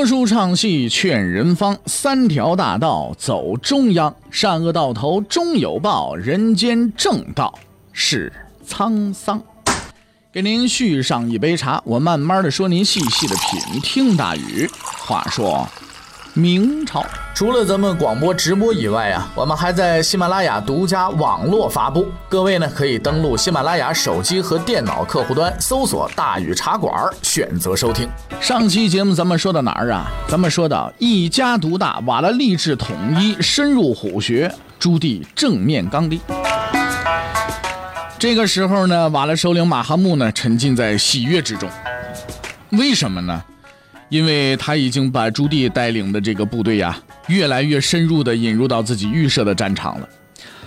说书唱戏劝人方，三条大道走中央，善恶到头终有报，人间正道是沧桑。给您续上一杯茶，我慢慢的说，您细细的品。听大雨，话说。明朝除了咱们广播直播以外啊，我们还在喜马拉雅独家网络发布。各位呢，可以登录喜马拉雅手机和电脑客户端，搜索“大禹茶馆”，选择收听。上期节目咱们说到哪儿啊？咱们说到一家独大，瓦剌立志统一，深入虎穴，朱棣正面刚愎。这个时候呢，瓦剌首领马哈木呢，沉浸在喜悦之中。为什么呢？因为他已经把朱棣带领的这个部队呀，越来越深入地引入到自己预设的战场了。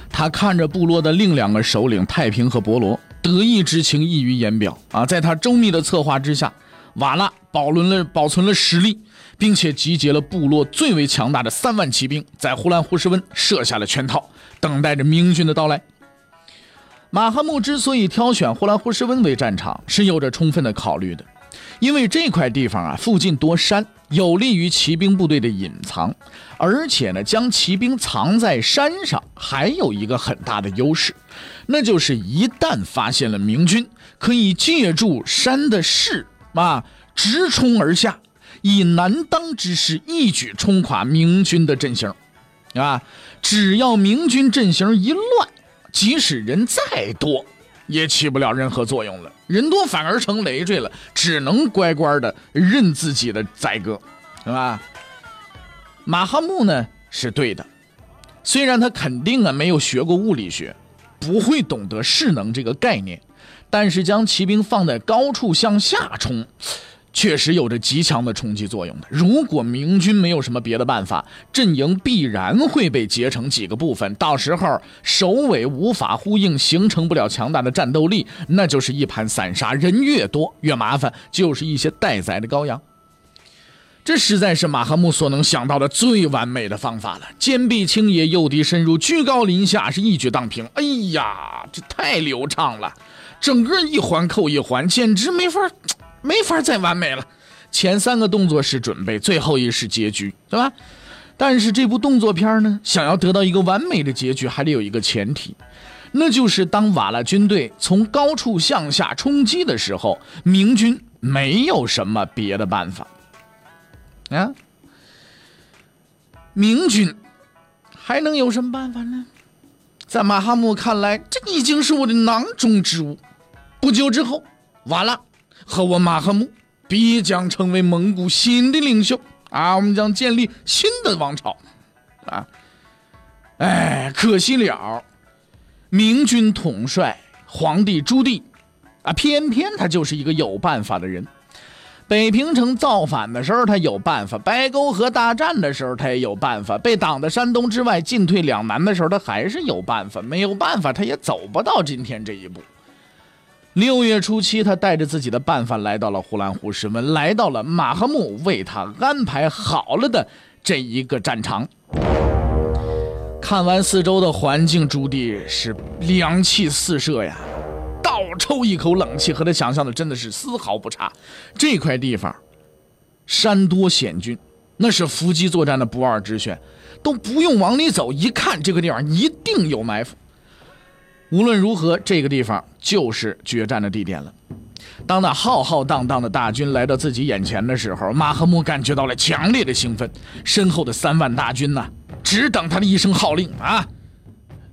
他看着部落的另两个首领太平和伯罗，得意之情溢于言表啊！在他周密的策划之下，瓦剌保存了保存了实力，并且集结了部落最为强大的三万骑兵，在呼兰呼什温设下了圈套，等待着明军的到来。马哈木之所以挑选呼兰呼什温为战场，是有着充分的考虑的。因为这块地方啊，附近多山，有利于骑兵部队的隐藏，而且呢，将骑兵藏在山上还有一个很大的优势，那就是一旦发现了明军，可以借助山的势啊，直冲而下，以难当之势一举冲垮明军的阵型，啊，只要明军阵型一乱，即使人再多。也起不了任何作用了，人多反而成累赘了，只能乖乖的认自己的宰割，是吧？马哈木呢是对的，虽然他肯定啊没有学过物理学，不会懂得势能这个概念，但是将骑兵放在高处向下冲。确实有着极强的冲击作用的。如果明军没有什么别的办法，阵营必然会被截成几个部分，到时候首尾无法呼应，形成不了强大的战斗力，那就是一盘散沙。人越多越麻烦，就是一些待宰的羔羊。这实在是马哈木所能想到的最完美的方法了。坚壁清野，诱敌深入，居高临下，是一举荡平。哎呀，这太流畅了，整个一环扣一环，简直没法。没法再完美了，前三个动作是准备，最后一是结局，对吧？但是这部动作片呢，想要得到一个完美的结局，还得有一个前提，那就是当瓦剌军队从高处向下冲击的时候，明军没有什么别的办法啊。明军还能有什么办法呢？在马哈木看来，这已经是我的囊中之物。不久之后，瓦剌。和我马赫木必将成为蒙古新的领袖啊！我们将建立新的王朝啊！哎，可惜了，明军统帅皇帝朱棣啊，偏偏他就是一个有办法的人。北平城造反的时候他有办法，白沟河大战的时候他也有办法，被挡在山东之外进退两难的时候他还是有办法。没有办法，他也走不到今天这一步。六月初七，他带着自己的办法来到了呼兰湖什温，来到了马哈木为他安排好了的这一个战场。看完四周的环境，朱棣是凉气四射呀，倒抽一口冷气，和他想象的真的是丝毫不差。这块地方山多险峻，那是伏击作战的不二之选，都不用往里走，一看这个地方一定有埋伏。无论如何，这个地方就是决战的地点了。当那浩浩荡荡的大军来到自己眼前的时候，马赫木感觉到了强烈的兴奋。身后的三万大军呢，只等他的一声号令啊！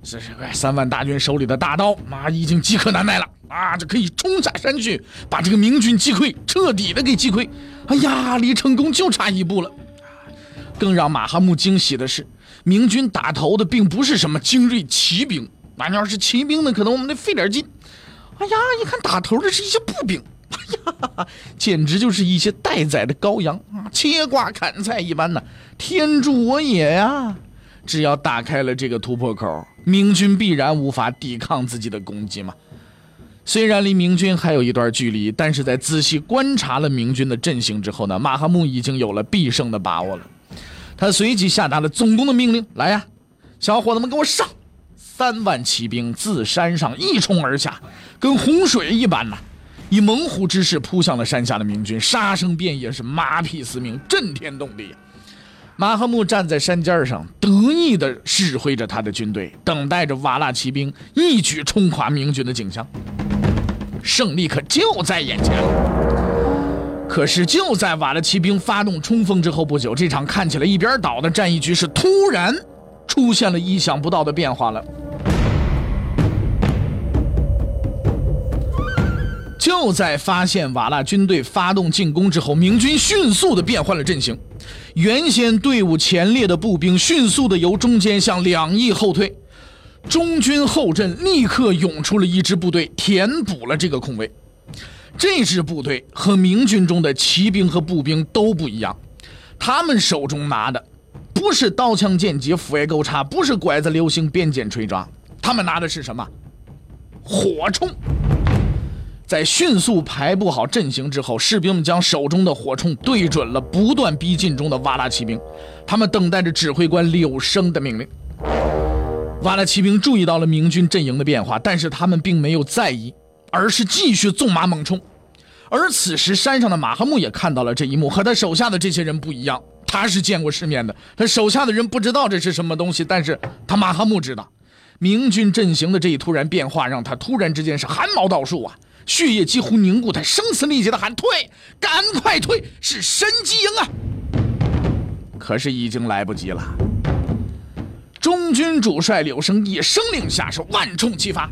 这是三万大军手里的大刀，妈已经饥渴难耐了啊！这可以冲下山去，把这个明军击溃，彻底的给击溃。哎呀，离成功就差一步了。更让马哈木惊喜的是，明军打头的并不是什么精锐骑兵。那要是骑兵呢？可能我们得费点劲。哎呀，一看打头的是一些步兵，哎呀，简直就是一些待宰的羔羊啊，切瓜砍菜一般呢。天助我也呀！只要打开了这个突破口，明军必然无法抵抗自己的攻击嘛。虽然离明军还有一段距离，但是在仔细观察了明军的阵型之后呢，马哈木已经有了必胜的把握了。他随即下达了总攻的命令：来呀，小伙子们，给我上！三万骑兵自山上一冲而下，跟洪水一般呐！以猛虎之势扑向了山下的明军，杀声遍野，是马匹嘶鸣，震天动地。马赫木站在山尖上，得意地指挥着他的军队，等待着瓦剌骑兵一举冲垮明军的景象。胜利可就在眼前了。可是就在瓦剌骑兵发动冲锋之后不久，这场看起来一边倒的战役局势突然出现了意想不到的变化了。就在发现瓦剌军队发动进攻之后，明军迅速的变换了阵型。原先队伍前列的步兵迅速的由中间向两翼后退，中军后阵立刻涌出了一支部队，填补了这个空位。这支部队和明军中的骑兵和步兵都不一样，他们手中拿的不是刀枪剑戟斧钺钩叉，不是拐子流星鞭锏锤抓，他们拿的是什么？火铳。在迅速排布好阵型之后，士兵们将手中的火铳对准了不断逼近中的瓦剌骑兵，他们等待着指挥官柳生的命令。瓦剌骑兵注意到了明军阵营的变化，但是他们并没有在意，而是继续纵马猛冲。而此时，山上的马哈木也看到了这一幕，和他手下的这些人不一样，他是见过世面的，他手下的人不知道这是什么东西，但是他马哈木知道，明军阵型的这一突然变化，让他突然之间是汗毛倒竖啊。血液几乎凝固，他声嘶力竭地喊：“退，赶快退！是神机营啊！”可是已经来不及了。中军主帅柳生一声令下，是万众齐发。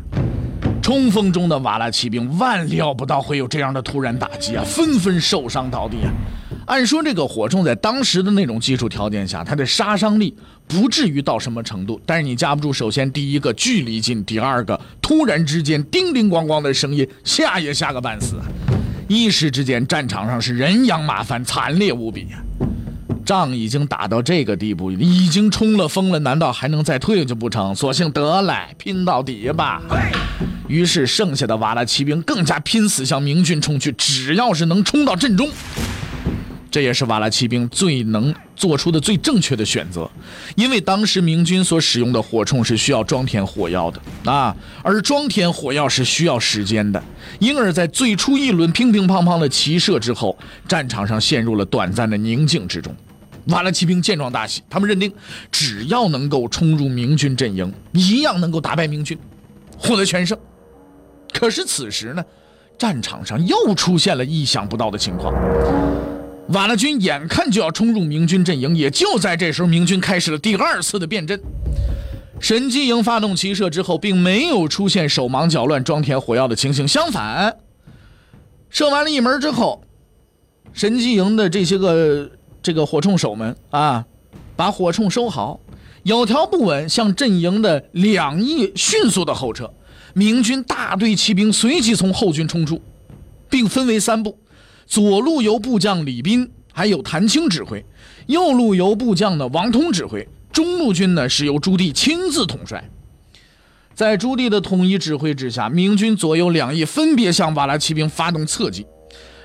冲锋中的瓦剌骑兵万料不到会有这样的突然打击啊，纷纷受伤倒地啊。按说这个火铳在当时的那种技术条件下，它的杀伤力不至于到什么程度。但是你架不住，首先第一个距离近，第二个突然之间叮叮咣咣的声音，吓也吓个半死。一时之间，战场上是人仰马翻，惨烈无比。仗已经打到这个地步，已经冲了风了，难道还能再退就不成？索性得来，拼到底吧。于是剩下的瓦剌骑兵更加拼死向明军冲去，只要是能冲到阵中。这也是瓦剌骑兵最能做出的最正确的选择，因为当时明军所使用的火铳是需要装填火药的啊，而装填火药是需要时间的，因而，在最初一轮乒乒乓乓的齐射之后，战场上陷入了短暂的宁静之中。瓦剌骑兵见状大喜，他们认定，只要能够冲入明军阵营，一样能够打败明军，获得全胜。可是此时呢，战场上又出现了意想不到的情况。瓦剌军眼看就要冲入明军阵营，也就在这时候，明军开始了第二次的变阵。神机营发动齐射之后，并没有出现手忙脚乱装填火药的情形，相反，射完了一门之后，神机营的这些个这个火铳手们啊，把火铳收好，有条不紊向阵营的两翼迅速的后撤。明军大队骑兵随即从后军冲出，并分为三部。左路由部将李斌还有谭青指挥，右路由部将的王通指挥，中路军呢是由朱棣亲自统帅。在朱棣的统一指挥之下，明军左右两翼分别向瓦剌骑兵发动侧击。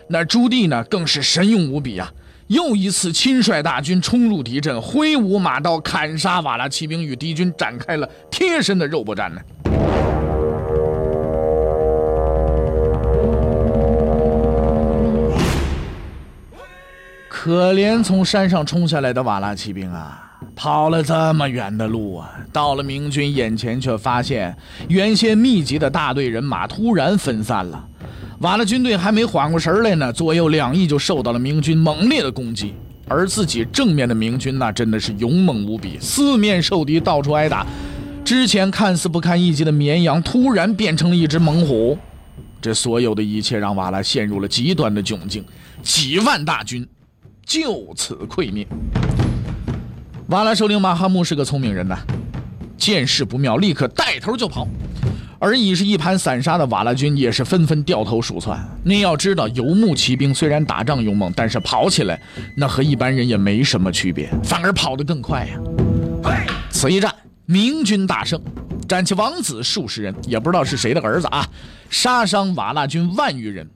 那朱棣呢更是神勇无比啊，又一次亲率大军冲入敌阵，挥舞马刀砍杀瓦剌骑兵，与敌军展开了贴身的肉搏战呢。可怜从山上冲下来的瓦剌骑兵啊，跑了这么远的路啊，到了明军眼前，却发现原先密集的大队人马突然分散了。瓦剌军队还没缓过神来呢，左右两翼就受到了明军猛烈的攻击，而自己正面的明军那真的是勇猛无比，四面受敌，到处挨打。之前看似不堪一击的绵羊，突然变成了一只猛虎。这所有的一切让瓦剌陷入了极端的窘境，几万大军。就此溃灭。瓦剌首领马哈木是个聪明人呐，见势不妙，立刻带头就跑。而已是一盘散沙的瓦剌军也是纷纷掉头鼠窜。您要知道，游牧骑兵虽然打仗勇猛，但是跑起来那和一般人也没什么区别，反而跑得更快呀。此一战，明军大胜，斩其王子数十人，也不知道是谁的儿子啊，杀伤瓦剌军万余人。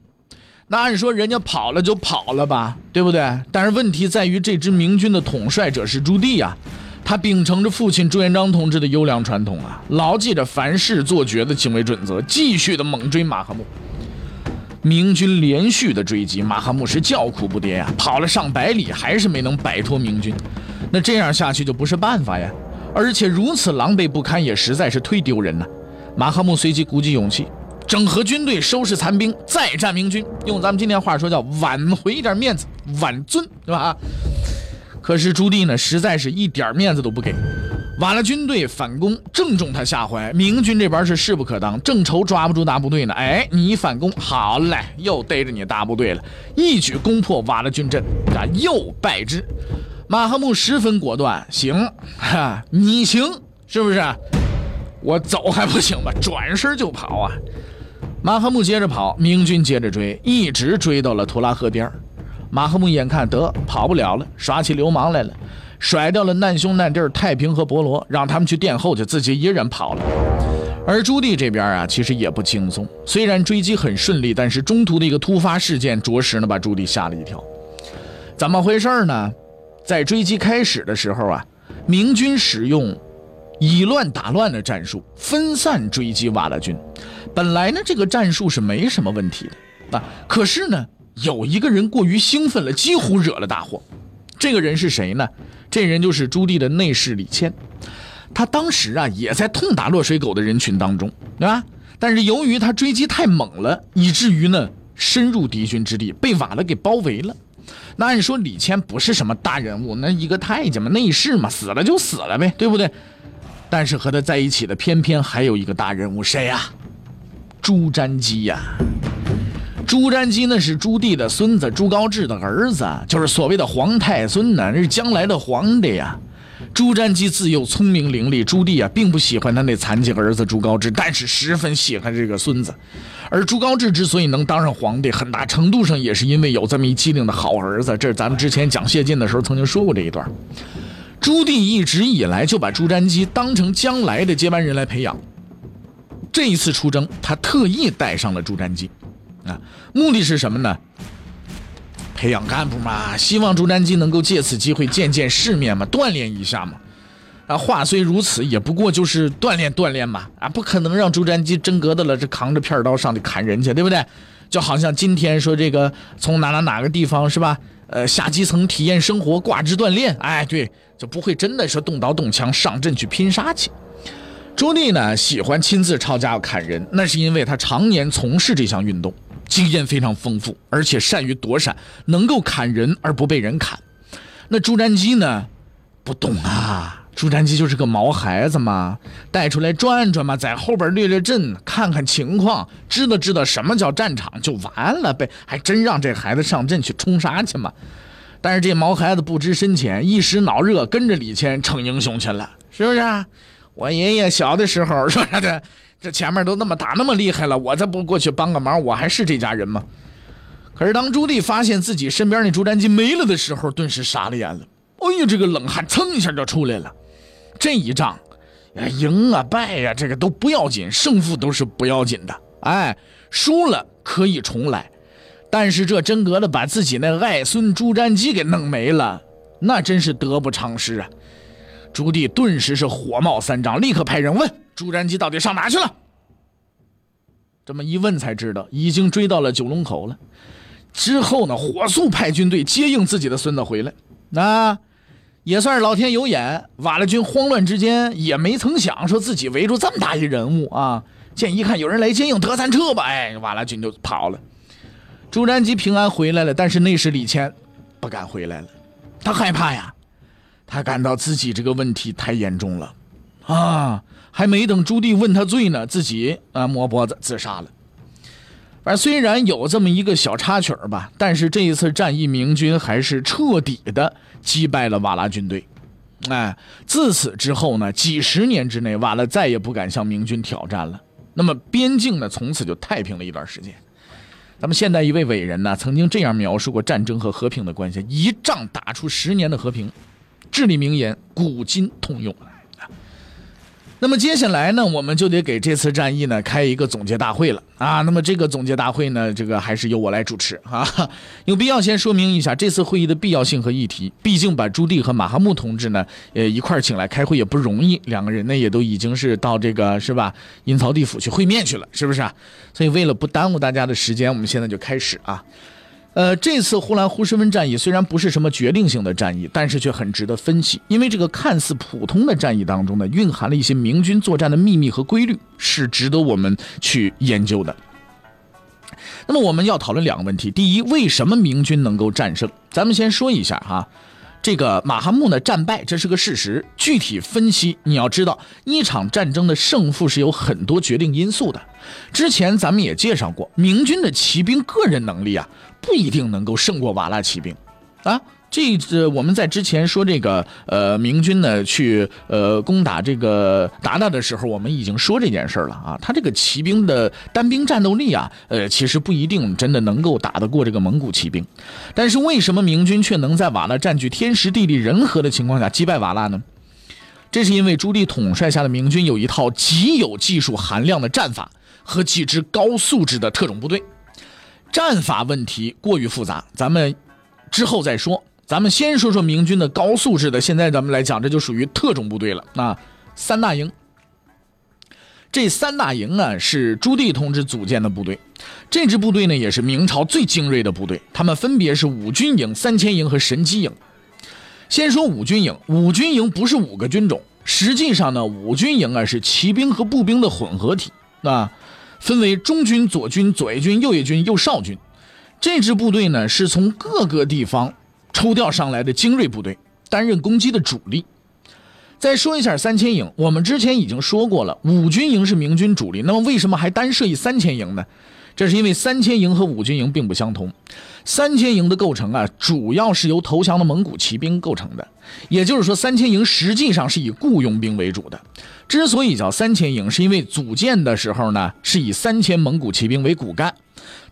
那按说人家跑了就跑了吧，对不对？但是问题在于这支明军的统帅者是朱棣呀，他秉承着父亲朱元璋同志的优良传统啊，牢记着凡事做绝的行为准则，继续的猛追马哈木。明军连续的追击，马哈木是叫苦不迭呀，跑了上百里，还是没能摆脱明军。那这样下去就不是办法呀，而且如此狼狈不堪，也实在是忒丢人了。马哈木随即鼓起勇气，整合军队，收拾残兵，再战明军。用咱们今天话说，叫挽回一点面子，挽尊，对吧？可是朱棣呢，实在是一点面子都不给。瓦剌军队反攻，正中他下怀。明军这边是势不可当，正愁抓不住大部队呢。哎，你一反攻，好嘞，又逮着你大部队了，一举攻破瓦剌军阵，啊，又败之。马哈木十分果断，行，哈，你行是不是？我走还不行吗？转身就跑啊！马赫木接着跑，明军接着追，一直追到了图拉河边马赫木眼看得跑不了了，耍起流氓来了。甩掉了难兄难弟太平和伯罗，让他们去殿后去，自己一人跑了。而朱棣这边啊，其实也不轻松。虽然追击很顺利，但是中途的一个突发事件，着实呢把朱棣吓了一跳。怎么回事呢？在追击开始的时候啊，明军使用以乱打乱的战术，分散追击瓦剌军。本来呢，这个战术是没什么问题的啊。可是呢，有一个人过于兴奋了，几乎惹了大祸。这个人是谁呢？这人就是朱棣的内侍李谦，他当时啊也在痛打落水狗的人群当中，对吧？但是由于他追击太猛了，以至于呢深入敌军之地，被瓦剌给包围了。那按说李谦不是什么大人物，那一个太监嘛，内侍嘛，死了就死了呗，对不对？但是和他在一起的偏偏还有一个大人物，谁呀？朱瞻基呀。朱瞻基那是朱棣的孙子，朱高炽的儿子，就是所谓的皇太孙呢，那是将来的皇帝呀。朱瞻基自幼聪明伶俐，朱棣啊并不喜欢他那残疾儿子朱高炽，但是十分喜欢这个孙子。而朱高炽之所以能当上皇帝，很大程度上也是因为有这么一机灵的好儿子。这是咱们之前讲谢晋的时候曾经说过这一段。朱棣一直以来就把朱瞻基当成将来的接班人来培养。这一次出征，他特意带上了朱瞻基。啊，目的是什么呢？培养干部嘛，希望朱瞻基能够借此机会见见世面嘛，锻炼一下嘛。啊，话虽如此，也不过就是锻炼锻炼嘛。啊，不可能让朱瞻基真格的了，这扛着片刀上去砍人去，对不对？就好像今天说这个从哪哪哪个地方是吧？呃，下基层体验生活，挂职锻炼。哎，对，就不会真的说动刀动枪上阵去拼杀去。朱棣呢，喜欢亲自抄家伙砍人，那是因为他常年从事这项运动。经验非常丰富，而且善于躲闪，能够砍人而不被人砍。那朱瞻基呢？不懂啊，朱瞻基就是个毛孩子嘛，带出来转转嘛，在后边列列阵，看看情况，知道知道什么叫战场就完了呗。还真让这孩子上阵去冲杀去嘛？但是这毛孩子不知深浅，一时脑热，跟着李谦逞英雄去了，是不是？啊我爷爷小的时候说啥的？这前面都那么打那么厉害了，我再不过去帮个忙，我还是这家人吗？可是当朱棣发现自己身边那朱瞻基没了的时候，顿时傻了眼了。哎呀，这个冷汗蹭一下就出来了。这一仗，赢啊败呀，这个都不要紧，胜负都是不要紧的。哎，输了可以重来，但是这真格的把自己那爱孙朱瞻基给弄没了，那真是得不偿失啊！朱棣顿时是火冒三丈，立刻派人问。朱瞻基到底上哪去了？这么一问才知道，已经追到了九龙口了。之后呢，火速派军队接应自己的孙子回来。那也算是老天有眼，瓦剌军慌乱之间也没曾想说自己围住这么大一人物啊。见一看有人来接应，得咱撤吧。哎，瓦剌军就跑了。朱瞻基平安回来了，但是内侍李谦不敢回来了，他害怕呀，他感到自己这个问题太严重了啊。还没等朱棣问他罪呢，自己啊摸脖子自杀了。反正虽然有这么一个小插曲吧，但是这一次战役，明军还是彻底的击败了瓦剌军队。哎，自此之后呢，几十年之内，瓦剌再也不敢向明军挑战了。那么边境呢，从此就太平了一段时间。咱们现代一位伟人呢，曾经这样描述过战争和和平的关系：一仗打出十年的和平。至理名言，古今通用。那么接下来呢，我们就得给这次战役呢开一个总结大会了啊。那么这个总结大会呢，这个还是由我来主持啊。有必要先说明一下这次会议的必要性和议题。毕竟把朱棣和马哈木同志呢，呃一块请来开会也不容易，两个人呢也都已经是到这个是吧阴曹地府去会面去了，是不是啊？所以为了不耽误大家的时间，我们现在就开始啊。呃，这次呼兰呼什温战役虽然不是什么决定性的战役，但是却很值得分析，因为这个看似普通的战役当中呢，蕴含了一些明军作战的秘密和规律，是值得我们去研究的。那么我们要讨论两个问题：第一，为什么明军能够战胜？咱们先说一下哈，这个马哈木呢战败，这是个事实。具体分析，你要知道，一场战争的胜负是有很多决定因素的。之前咱们也介绍过，明军的骑兵个人能力啊。不一定能够胜过瓦剌骑兵，啊，这我们在之前说这个呃明军呢去呃攻打这个鞑靼的时候，我们已经说这件事了啊，他这个骑兵的单兵战斗力啊，呃其实不一定真的能够打得过这个蒙古骑兵，但是为什么明军却能在瓦剌占据天时地利人和的情况下击败瓦剌呢？这是因为朱棣统帅下的明军有一套极有技术含量的战法和几支高素质的特种部队。战法问题过于复杂，咱们之后再说。咱们先说说明军的高素质的。现在咱们来讲，这就属于特种部队了。那三大营，这三大营啊是朱棣同志组建的部队。这支部队呢也是明朝最精锐的部队，他们分别是五军营、三千营和神机营。先说五军营，五军营不是五个军种，实际上呢，五军营啊是骑兵和步兵的混合体。啊。分为中军、左军、左翼军、右翼军、右少军，这支部队呢是从各个地方抽调上来的精锐部队，担任攻击的主力。再说一下三千营，我们之前已经说过了，五军营是明军主力，那么为什么还单设一三千营呢？这是因为三千营和五军营并不相同，三千营的构成啊，主要是由投降的蒙古骑兵构成的，也就是说，三千营实际上是以雇佣兵为主的。之所以叫三千营，是因为组建的时候呢，是以三千蒙古骑兵为骨干。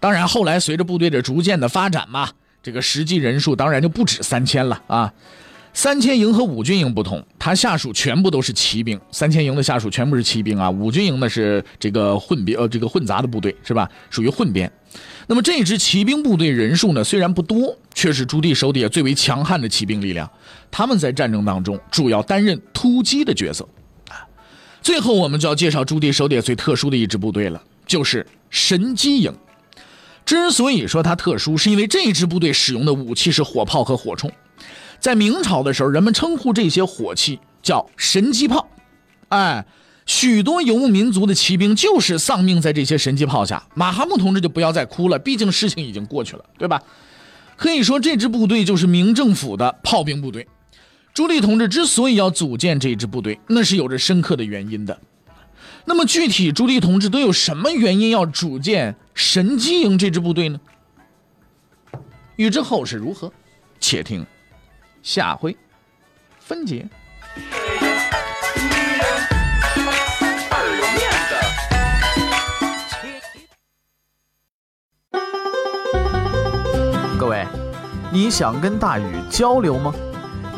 当然，后来随着部队的逐渐的发展嘛，这个实际人数当然就不止三千了啊。三千营和五军营不同，它下属全部都是骑兵。三千营的下属全部是骑兵啊，五军营呢是这个混编呃这个混杂的部队是吧？属于混编。那么这支骑兵部队人数呢虽然不多，却是朱棣手底下最为强悍的骑兵力量。他们在战争当中主要担任突击的角色。啊，最后我们就要介绍朱棣手底下最特殊的一支部队了，就是神机营。之所以说它特殊，是因为这支部队使用的武器是火炮和火铳。在明朝的时候，人们称呼这些火器叫神机炮，哎，许多游牧民族的骑兵就是丧命在这些神机炮下。马哈木同志就不要再哭了，毕竟事情已经过去了，对吧？可以说这支部队就是明政府的炮兵部队。朱棣同志之所以要组建这支部队，那是有着深刻的原因的。那么具体朱棣同志都有什么原因要组建神机营这支部队呢？欲知后事如何，且听。下回分解。各位，你想跟大禹交流吗？